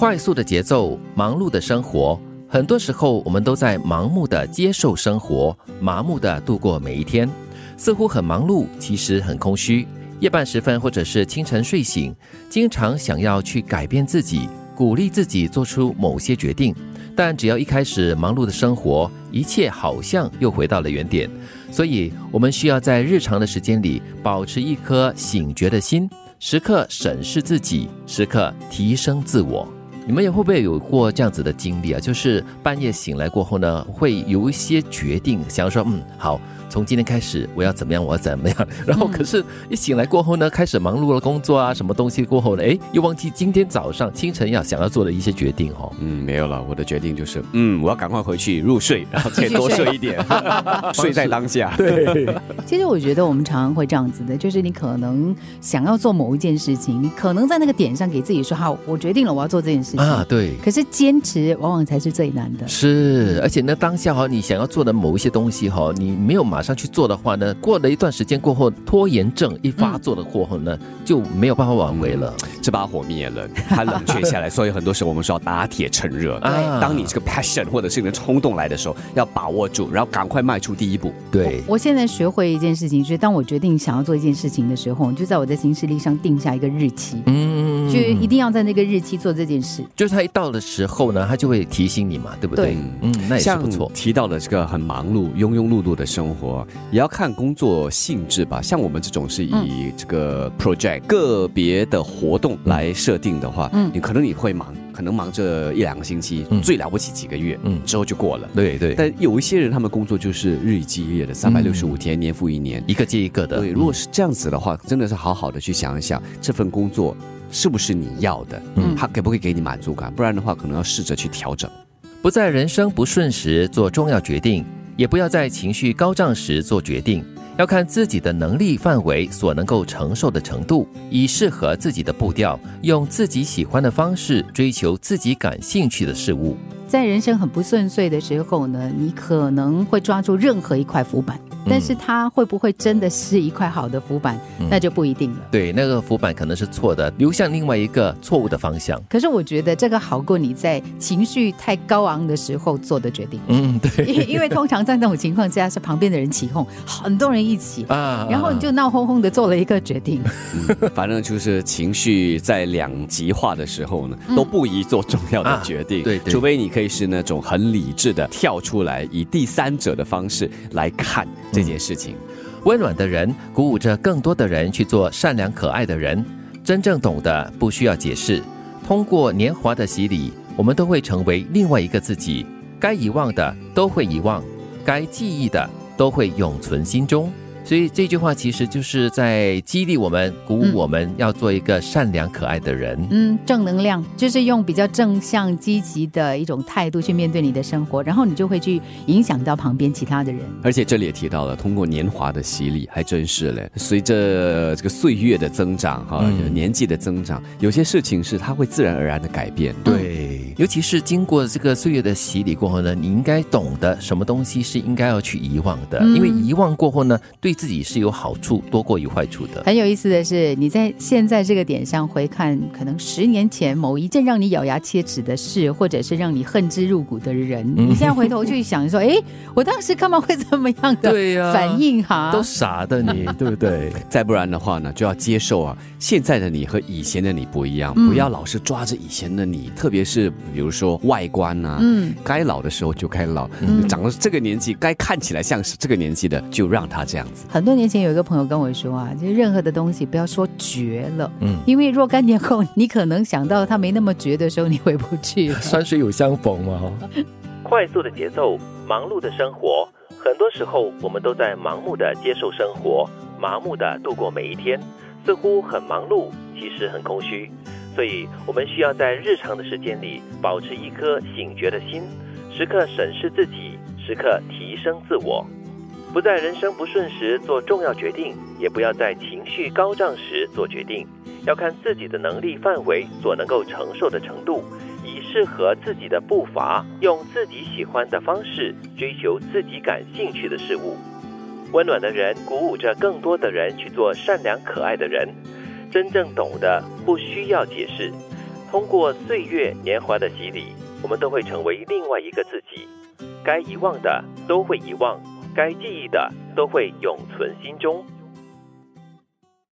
快速的节奏，忙碌的生活，很多时候我们都在盲目的接受生活，麻木的度过每一天，似乎很忙碌，其实很空虚。夜半时分或者是清晨睡醒，经常想要去改变自己，鼓励自己做出某些决定，但只要一开始忙碌的生活，一切好像又回到了原点。所以，我们需要在日常的时间里保持一颗醒觉的心，时刻审视自己，时刻提升自我。你们也会不会有过这样子的经历啊？就是半夜醒来过后呢，会有一些决定，想要说，嗯，好。从今天开始，我要怎么样？我要怎么样？然后，可是一醒来过后呢，开始忙碌了工作啊，什么东西过后呢？哎，又忘记今天早上清晨要想要做的一些决定哦。嗯，没有了，我的决定就是，嗯，我要赶快回去入睡，然后再多睡一点，睡在当下。对。其实我觉得我们常常会这样子的，就是你可能想要做某一件事情，你可能在那个点上给自己说好，我决定了，我要做这件事情啊。对。可是坚持往往才是最难的。是，而且呢，当下哈，你想要做的某一些东西哈，你没有马。上去做的话呢，过了一段时间过后，拖延症一发作的过后呢，就没有办法挽回了。这把火灭了，它冷却下来。所以很多时候我们说要打铁趁热。当你这个 passion 或者是你的冲动来的时候，要把握住，然后赶快迈出第一步。对，我现在学会一件事情，就是当我决定想要做一件事情的时候，就在我的行事历上定下一个日期。嗯，就一定要在那个日期做这件事。就是他一到的时候呢，他就会提醒你嘛，对不对？嗯，那也是不错。提到了这个很忙碌、庸庸碌碌的生活。也要看工作性质吧，像我们这种是以这个 project 个别的活动来设定的话，嗯，你可能你会忙，可能忙这一两个星期，最了不起几个月，嗯，之后就过了。对对。但有一些人，他们工作就是日以继夜的，三百六十五天，年复一年，一个接一个的。对，如果是这样子的话，真的是好好的去想一想，这份工作是不是你要的，嗯，他给不可以给你满足感？不然的话，可能要试着去调整。不在人生不顺时做重要决定。也不要在情绪高涨时做决定，要看自己的能力范围所能够承受的程度，以适合自己的步调，用自己喜欢的方式追求自己感兴趣的事物。在人生很不顺遂的时候呢，你可能会抓住任何一块浮板。但是它会不会真的是一块好的浮板，那就不一定了。对，那个浮板可能是错的，流向另外一个错误的方向。可是我觉得这个好过你在情绪太高昂的时候做的决定。嗯，对。因因为通常在那种情况之下，是旁边的人起哄，很多人一起啊，然后你就闹哄哄的做了一个决定。反正就是情绪在两极化的时候呢，都不宜做重要的决定。对，除非你可以是那种很理智的跳出来，以第三者的方式来看。这件事情，温暖的人鼓舞着更多的人去做善良可爱的人。真正懂得不需要解释，通过年华的洗礼，我们都会成为另外一个自己。该遗忘的都会遗忘，该记忆的都会永存心中。所以这句话其实就是在激励我们、鼓舞我们要做一个善良可爱的人。嗯，正能量就是用比较正向、积极的一种态度去面对你的生活，然后你就会去影响到旁边其他的人。而且这里也提到了，通过年华的洗礼，还真是嘞。随着这个岁月的增长，哈，年纪的增长，有些事情是它会自然而然的改变。对，尤其是经过这个岁月的洗礼过后呢，你应该懂得什么东西是应该要去遗忘的，因为遗忘过后呢，对。自己是有好处多过于坏处的。很有意思的是，你在现在这个点上回看，可能十年前某一件让你咬牙切齿的事，或者是让你恨之入骨的人，你现在回头去想说，哎，我当时干嘛会这么样的 反应？哈，都傻的你，对不对？再不然的话呢，就要接受啊，现在的你和以前的你不一样，不要老是抓着以前的你，特别是比如说外观啊，嗯，该老的时候就该老，嗯长到这个年纪，该看起来像是这个年纪的，就让他这样子。很多年前有一个朋友跟我说啊，就是任何的东西不要说绝了，嗯，因为若干年后你可能想到他没那么绝的时候，你回不去。山水有相逢嘛，快速的节奏，忙碌的生活，很多时候我们都在盲目的接受生活，麻木的度过每一天，似乎很忙碌，其实很空虚。所以，我们需要在日常的时间里保持一颗醒觉的心，时刻审视自己，时刻提升自我。不在人生不顺时做重要决定，也不要在情绪高涨时做决定。要看自己的能力范围所能够承受的程度，以适合自己的步伐，用自己喜欢的方式追求自己感兴趣的事物。温暖的人鼓舞着更多的人去做善良可爱的人。真正懂的不需要解释，通过岁月年华的洗礼，我们都会成为另外一个自己。该遗忘的都会遗忘，该记忆的都会永存心中。